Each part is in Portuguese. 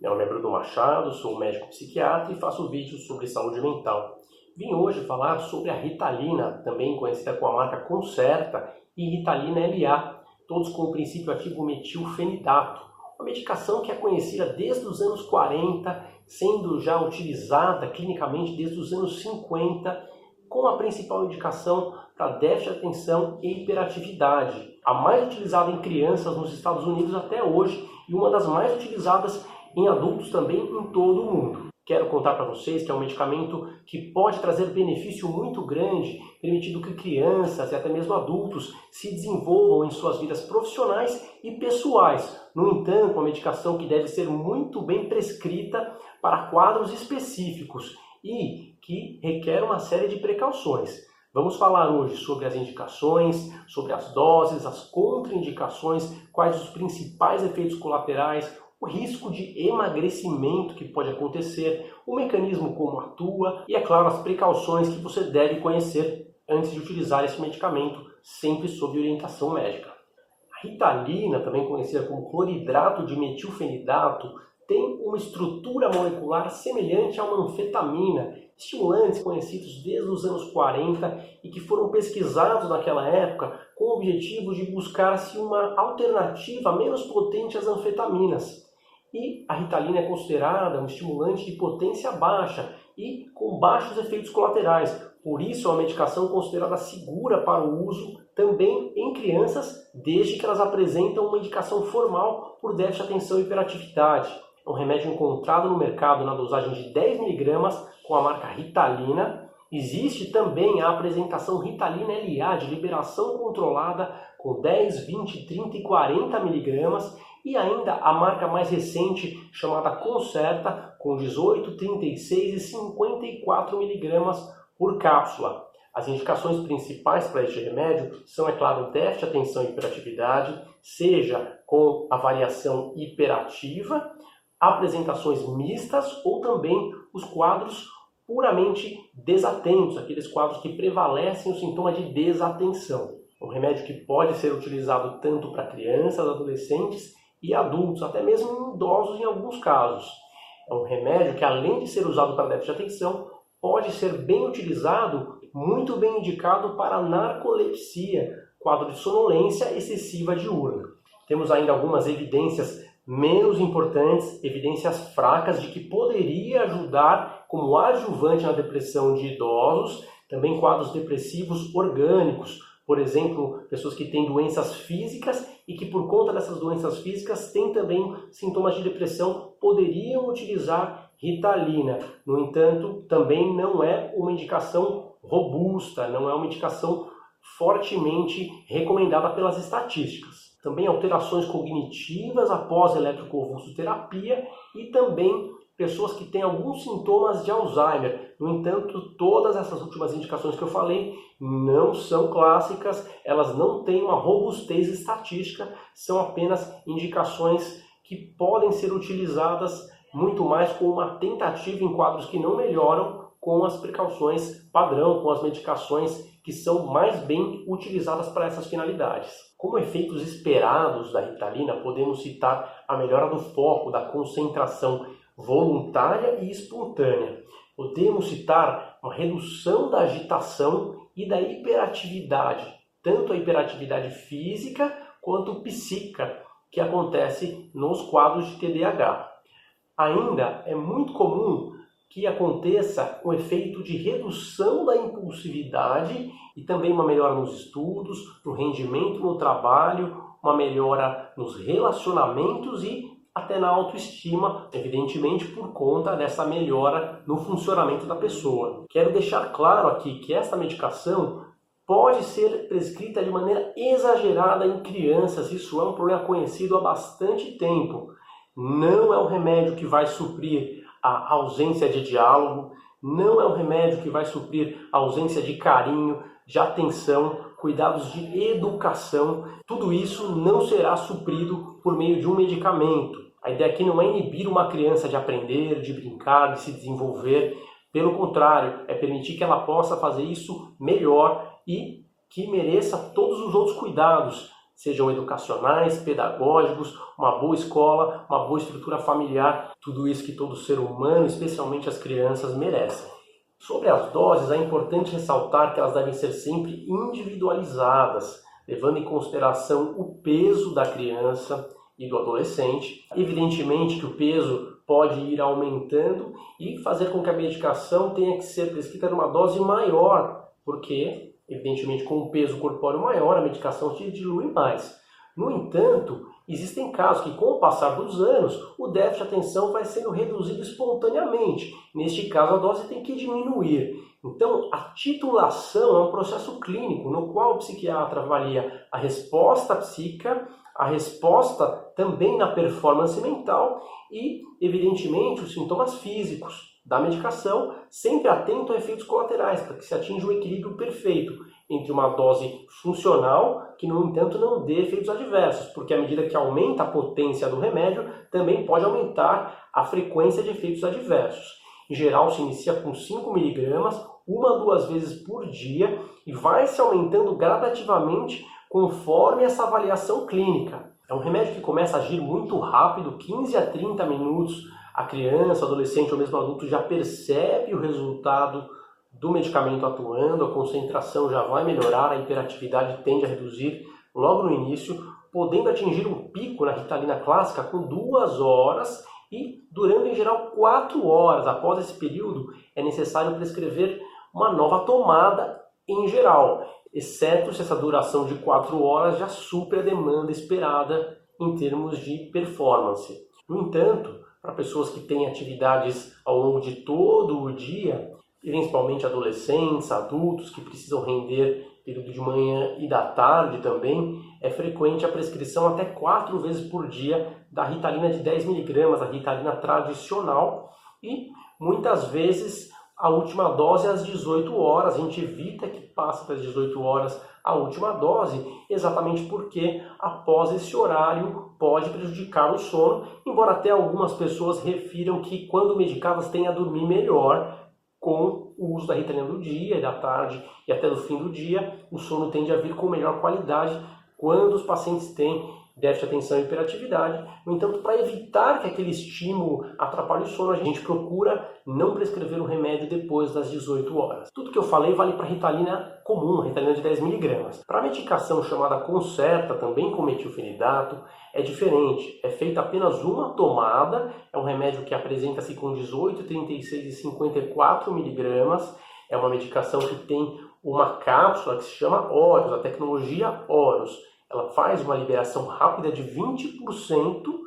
Nome é Bruno Machado, sou médico psiquiatra e faço vídeos sobre saúde mental. Vim hoje falar sobre a Ritalina, também conhecida com a marca Concerta, e Ritalina LA, todos com o princípio ativo metilfenidato, uma medicação que é conhecida desde os anos 40, sendo já utilizada clinicamente desde os anos 50, com a principal indicação para déficit de atenção e hiperatividade, a mais utilizada em crianças nos Estados Unidos até hoje e uma das mais utilizadas em adultos também em todo o mundo. Quero contar para vocês que é um medicamento que pode trazer benefício muito grande, permitindo que crianças e até mesmo adultos se desenvolvam em suas vidas profissionais e pessoais. No entanto, uma medicação que deve ser muito bem prescrita para quadros específicos e que requer uma série de precauções. Vamos falar hoje sobre as indicações, sobre as doses, as contraindicações, quais os principais efeitos colaterais, o risco de emagrecimento que pode acontecer, o mecanismo como atua e, é claro, as precauções que você deve conhecer antes de utilizar esse medicamento, sempre sob orientação médica. A ritalina, também conhecida como cloridrato de metilfenidato, tem uma estrutura molecular semelhante a uma anfetamina, estimulantes conhecidos desde os anos 40 e que foram pesquisados naquela época com o objetivo de buscar-se uma alternativa menos potente às anfetaminas. E a Ritalina é considerada um estimulante de potência baixa e com baixos efeitos colaterais. Por isso é uma medicação considerada segura para o uso também em crianças, desde que elas apresentam uma indicação formal por déficit de atenção e hiperatividade. É um remédio encontrado no mercado na dosagem de 10mg com a marca Ritalina. Existe também a apresentação Ritalina LA de liberação controlada com 10, 20, 30 e 40 mg e ainda a marca mais recente chamada Concerta com 18, 36 e 54 miligramas por cápsula. As indicações principais para este remédio são, é claro, déficit de atenção e hiperatividade, seja com a variação hiperativa, apresentações mistas ou também os quadros puramente desatentos, aqueles quadros que prevalecem o sintoma de desatenção. Um remédio que pode ser utilizado tanto para crianças, adolescentes e adultos, até mesmo idosos em alguns casos. É um remédio que, além de ser usado para déficit de atenção, pode ser bem utilizado, muito bem indicado para narcolepsia, quadro de sonolência excessiva diurna. Temos ainda algumas evidências menos importantes, evidências fracas de que poderia ajudar como adjuvante na depressão de idosos, também quadros depressivos orgânicos, por exemplo, pessoas que têm doenças físicas e que por conta dessas doenças físicas têm também sintomas de depressão, poderiam utilizar Ritalina. No entanto, também não é uma indicação robusta, não é uma indicação fortemente recomendada pelas estatísticas. Também alterações cognitivas após eletroconvulsoterapia e também pessoas que têm alguns sintomas de Alzheimer. No entanto, todas essas últimas indicações que eu falei não são clássicas, elas não têm uma robustez estatística, são apenas indicações que podem ser utilizadas muito mais como uma tentativa em quadros que não melhoram com as precauções padrão, com as medicações que são mais bem utilizadas para essas finalidades. Como efeitos esperados da Ritalina, podemos citar a melhora do foco, da concentração voluntária e espontânea. Podemos citar uma redução da agitação e da hiperatividade, tanto a hiperatividade física quanto psíquica, que acontece nos quadros de TDAH. Ainda é muito comum que aconteça o efeito de redução da impulsividade e também uma melhora nos estudos, no rendimento no trabalho, uma melhora nos relacionamentos e até na autoestima, evidentemente por conta dessa melhora no funcionamento da pessoa. Quero deixar claro aqui que esta medicação pode ser prescrita de maneira exagerada em crianças, isso é um problema conhecido há bastante tempo. Não é um remédio que vai suprir a ausência de diálogo, não é um remédio que vai suprir a ausência de carinho, de atenção, cuidados de educação. Tudo isso não será suprido por meio de um medicamento. A ideia aqui não é inibir uma criança de aprender, de brincar, de se desenvolver. Pelo contrário, é permitir que ela possa fazer isso melhor e que mereça todos os outros cuidados, sejam educacionais, pedagógicos, uma boa escola, uma boa estrutura familiar, tudo isso que todo ser humano, especialmente as crianças, merecem. Sobre as doses, é importante ressaltar que elas devem ser sempre individualizadas, levando em consideração o peso da criança e do adolescente. Evidentemente que o peso pode ir aumentando e fazer com que a medicação tenha que ser prescrita numa dose maior, porque, evidentemente, com um peso corpóreo maior, a medicação se dilui mais. No entanto, existem casos que, com o passar dos anos, o déficit de atenção vai sendo reduzido espontaneamente. Neste caso, a dose tem que diminuir. Então, a titulação é um processo clínico no qual o psiquiatra avalia a resposta psíquica, a resposta também na performance mental e, evidentemente, os sintomas físicos da medicação, sempre atento a efeitos colaterais, para que se atinja o equilíbrio perfeito entre uma dose funcional, que no entanto não dê efeitos adversos, porque à medida que aumenta a potência do remédio, também pode aumentar a frequência de efeitos adversos. Em geral, se inicia com 5 miligramas, uma a duas vezes por dia, e vai se aumentando gradativamente conforme essa avaliação clínica. É um remédio que começa a agir muito rápido, 15 a 30 minutos. A criança, adolescente ou mesmo adulto já percebe o resultado do medicamento atuando, a concentração já vai melhorar, a hiperatividade tende a reduzir logo no início, podendo atingir um pico na ritalina clássica com duas horas e durando em geral quatro horas. Após esse período, é necessário prescrever uma nova tomada em geral, exceto se essa duração de quatro horas já supera a demanda esperada em termos de performance. No entanto, para pessoas que têm atividades ao longo de todo o dia, principalmente adolescentes, adultos que precisam render período de manhã e da tarde também, é frequente a prescrição até quatro vezes por dia da ritalina de 10mg, a ritalina tradicional, e muitas vezes a última dose às 18 horas. A gente evita que passe das 18 horas a última dose, exatamente porque após esse horário pode prejudicar o sono, embora até algumas pessoas refiram que quando medicadas têm a dormir melhor com o uso da ritalina do dia da tarde e até do fim do dia, o sono tende a vir com melhor qualidade quando os pacientes têm déficit de atenção e hiperatividade. No entanto, para evitar que aquele estímulo atrapalhe o sono, a gente procura não prescrever o remédio depois das 18 horas. Tudo que eu falei vale para ritalina comum, ritalina de 10mg. Para a medicação chamada Concerta, também com metilfenidato, é diferente. É feita apenas uma tomada, é um remédio que apresenta-se com 18, 36 e 54 miligramas. É uma medicação que tem uma cápsula que se chama Horus, a tecnologia Horus ela faz uma liberação rápida de 20%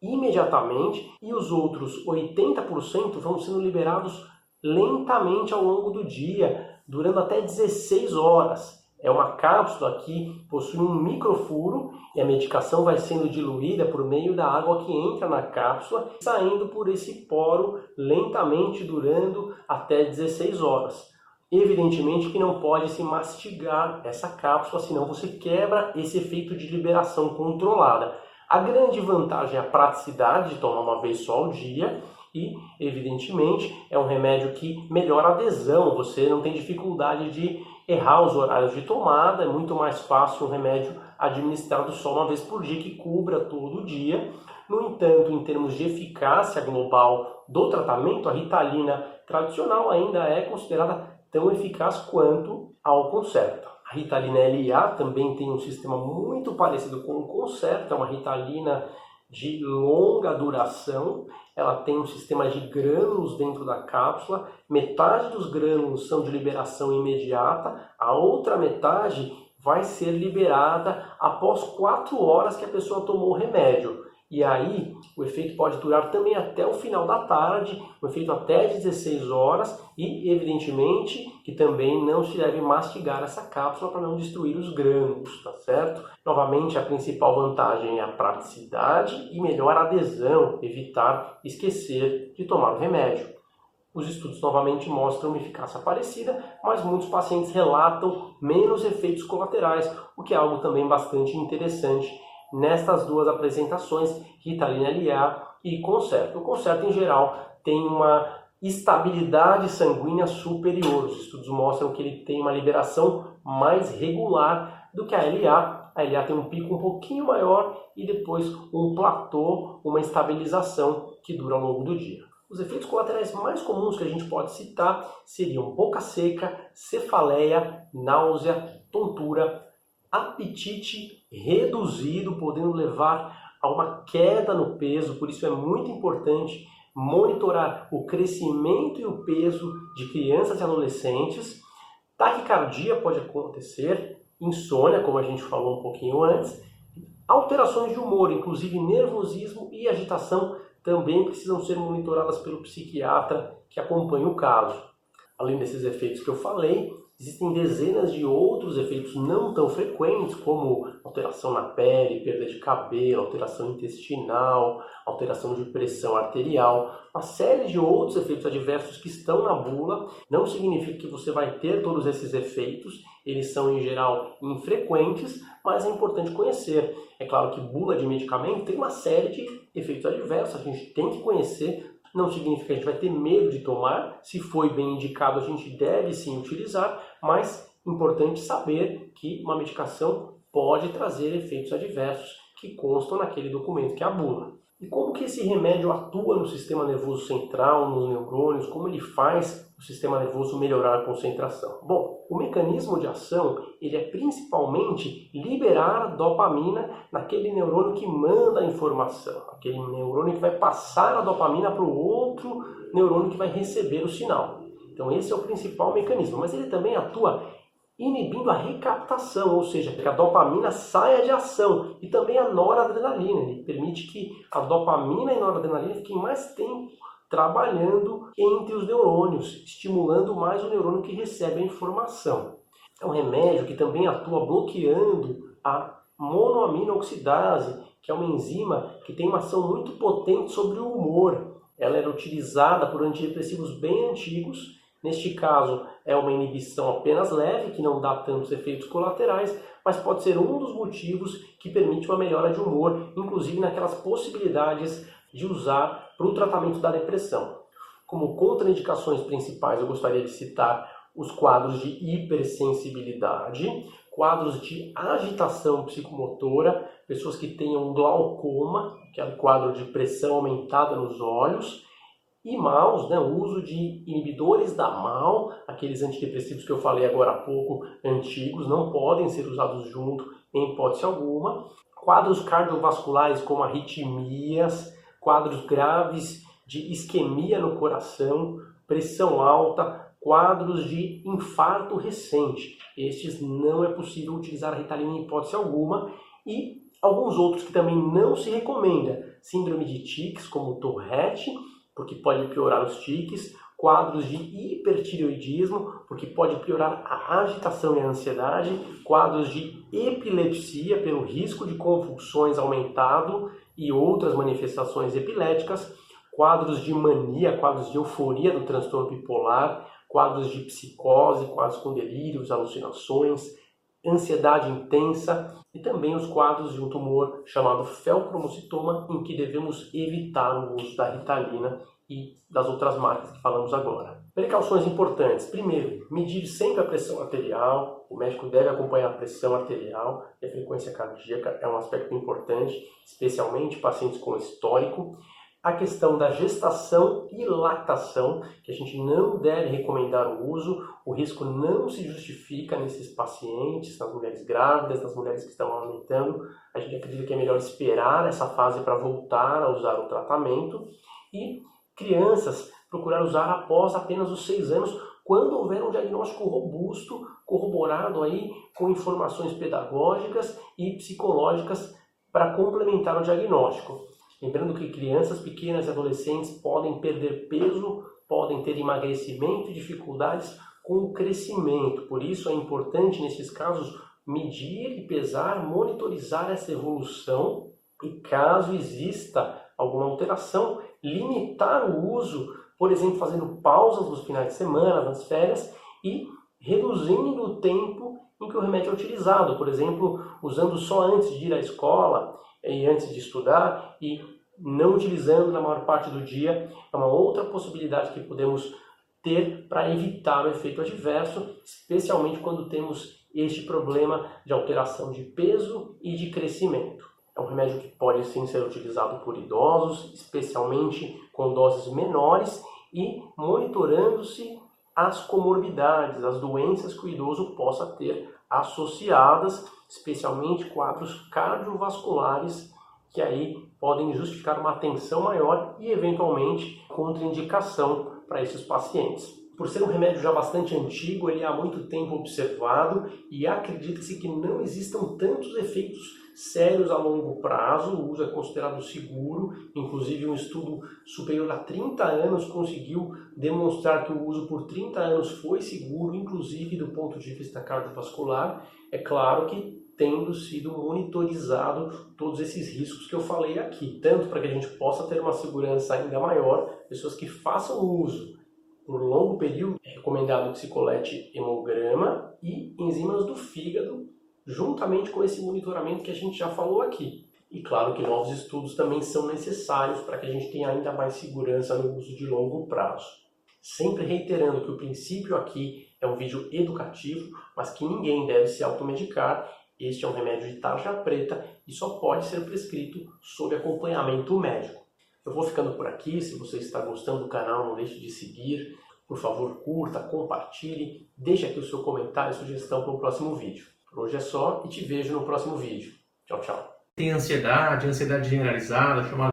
imediatamente e os outros 80% vão sendo liberados lentamente ao longo do dia, durando até 16 horas. É uma cápsula que possui um microfuro e a medicação vai sendo diluída por meio da água que entra na cápsula, saindo por esse poro lentamente, durando até 16 horas. Evidentemente que não pode se mastigar essa cápsula, senão você quebra esse efeito de liberação controlada. A grande vantagem é a praticidade de tomar uma vez só ao dia e, evidentemente, é um remédio que melhora a adesão. Você não tem dificuldade de errar os horários de tomada, é muito mais fácil um remédio administrado só uma vez por dia que cubra todo o dia. No entanto, em termos de eficácia global do tratamento, a ritalina tradicional ainda é considerada tão eficaz quanto ao Concerta. A Ritalina LA também tem um sistema muito parecido com o Concerta, é uma Ritalina de longa duração. Ela tem um sistema de grânulos dentro da cápsula. Metade dos grânulos são de liberação imediata, a outra metade vai ser liberada após quatro horas que a pessoa tomou o remédio. E aí, o efeito pode durar também até o final da tarde, o efeito até 16 horas, e evidentemente que também não se deve mastigar essa cápsula para não destruir os grânulos, tá certo? Novamente, a principal vantagem é a praticidade e melhor adesão, evitar esquecer de tomar o remédio. Os estudos novamente mostram uma eficácia parecida, mas muitos pacientes relatam menos efeitos colaterais, o que é algo também bastante interessante nestas duas apresentações, Ritalina LA e Concerto. O Concerto, em geral, tem uma estabilidade sanguínea superior. Os estudos mostram que ele tem uma liberação mais regular do que a LA. A LA tem um pico um pouquinho maior e depois um platô, uma estabilização que dura ao longo do dia. Os efeitos colaterais mais comuns que a gente pode citar seriam boca seca, cefaleia, náusea, tontura, apetite reduzido, podendo levar a uma queda no peso, por isso é muito importante monitorar o crescimento e o peso de crianças e adolescentes. Taquicardia pode acontecer, insônia, como a gente falou um pouquinho antes, alterações de humor, inclusive nervosismo e agitação, também precisam ser monitoradas pelo psiquiatra que acompanha o caso. Além desses efeitos que eu falei, Existem dezenas de outros efeitos não tão frequentes, como alteração na pele, perda de cabelo, alteração intestinal, alteração de pressão arterial, uma série de outros efeitos adversos que estão na bula. Não significa que você vai ter todos esses efeitos, eles são em geral infrequentes, mas é importante conhecer. É claro que bula de medicamento tem uma série de efeitos adversos, a gente tem que conhecer não significa que a gente vai ter medo de tomar, se foi bem indicado, a gente deve sim utilizar, mas importante saber que uma medicação pode trazer efeitos adversos que constam naquele documento que é a bula. E como que esse remédio atua no sistema nervoso central, nos neurônios, como ele faz o sistema nervoso melhorar a concentração? Bom, o mecanismo de ação, ele é principalmente liberar dopamina naquele neurônio que manda a informação, aquele neurônio que vai passar a dopamina para o outro neurônio que vai receber o sinal. Então esse é o principal mecanismo, mas ele também atua inibindo a recaptação, ou seja, que a dopamina saia de ação e também a noradrenalina. Ele permite que a dopamina e a noradrenalina fiquem mais tempo trabalhando entre os neurônios, estimulando mais o neurônio que recebe a informação. É um remédio que também atua bloqueando a monoaminoxidase, que é uma enzima que tem uma ação muito potente sobre o humor. Ela era utilizada por antidepressivos bem antigos Neste caso, é uma inibição apenas leve, que não dá tantos efeitos colaterais, mas pode ser um dos motivos que permite uma melhora de humor, inclusive naquelas possibilidades de usar para o tratamento da depressão. Como contraindicações principais, eu gostaria de citar os quadros de hipersensibilidade, quadros de agitação psicomotora, pessoas que tenham glaucoma, que é o quadro de pressão aumentada nos olhos, e maus, né, o uso de inibidores da MAL, aqueles antidepressivos que eu falei agora há pouco, antigos, não podem ser usados junto em hipótese alguma. Quadros cardiovasculares como arritmias, quadros graves de isquemia no coração, pressão alta, quadros de infarto recente. Estes não é possível utilizar a Ritalina em hipótese alguma e alguns outros que também não se recomenda, síndrome de tics como Tourette, porque pode piorar os tiques, quadros de hipertireoidismo, porque pode piorar a agitação e a ansiedade, quadros de epilepsia pelo risco de convulsões aumentado e outras manifestações epiléticas, quadros de mania, quadros de euforia do transtorno bipolar, quadros de psicose, quadros com delírios, alucinações, ansiedade intensa e também os quadros de um tumor chamado felcromocitoma, em que devemos evitar o uso da ritalina e das outras marcas que falamos agora. Precauções importantes. Primeiro, medir sempre a pressão arterial. O médico deve acompanhar a pressão arterial e a frequência cardíaca é um aspecto importante, especialmente pacientes com histórico a questão da gestação e lactação, que a gente não deve recomendar o uso, o risco não se justifica nesses pacientes, nas mulheres grávidas, nas mulheres que estão amamentando. A gente acredita que é melhor esperar essa fase para voltar a usar o tratamento. E crianças, procurar usar após apenas os seis anos, quando houver um diagnóstico robusto, corroborado aí com informações pedagógicas e psicológicas para complementar o diagnóstico. Lembrando que crianças pequenas e adolescentes podem perder peso, podem ter emagrecimento e dificuldades com o crescimento. Por isso é importante, nesses casos, medir e pesar, monitorizar essa evolução e, caso exista alguma alteração, limitar o uso, por exemplo, fazendo pausas nos finais de semana, nas férias e reduzindo o tempo em que o remédio é utilizado, por exemplo, usando só antes de ir à escola e antes de estudar e não utilizando na maior parte do dia, é uma outra possibilidade que podemos ter para evitar o efeito adverso, especialmente quando temos este problema de alteração de peso e de crescimento. É um remédio que pode sim ser utilizado por idosos, especialmente com doses menores e monitorando-se as comorbidades, as doenças que o idoso possa ter associadas, especialmente quadros cardiovasculares que aí podem justificar uma atenção maior e eventualmente contraindicação para esses pacientes. Por ser um remédio já bastante antigo, ele é há muito tempo observado e acredita-se que não existam tantos efeitos sérios a longo prazo, o uso é considerado seguro, inclusive um estudo superior a 30 anos conseguiu demonstrar que o uso por 30 anos foi seguro, inclusive do ponto de vista cardiovascular. É claro que tendo sido monitorizado todos esses riscos que eu falei aqui, tanto para que a gente possa ter uma segurança ainda maior, pessoas que façam uso por longo período, é recomendado que se colete hemograma e enzimas do fígado, juntamente com esse monitoramento que a gente já falou aqui. E claro que novos estudos também são necessários para que a gente tenha ainda mais segurança no uso de longo prazo. Sempre reiterando que o princípio aqui é um vídeo educativo, mas que ninguém deve se automedicar. Este é um remédio de tarja preta e só pode ser prescrito sob acompanhamento médico. Eu vou ficando por aqui. Se você está gostando do canal, não deixe de seguir. Por favor, curta, compartilhe, deixe aqui o seu comentário e sugestão para o próximo vídeo. Por hoje é só e te vejo no próximo vídeo. Tchau, tchau. Tem ansiedade, ansiedade generalizada, chamada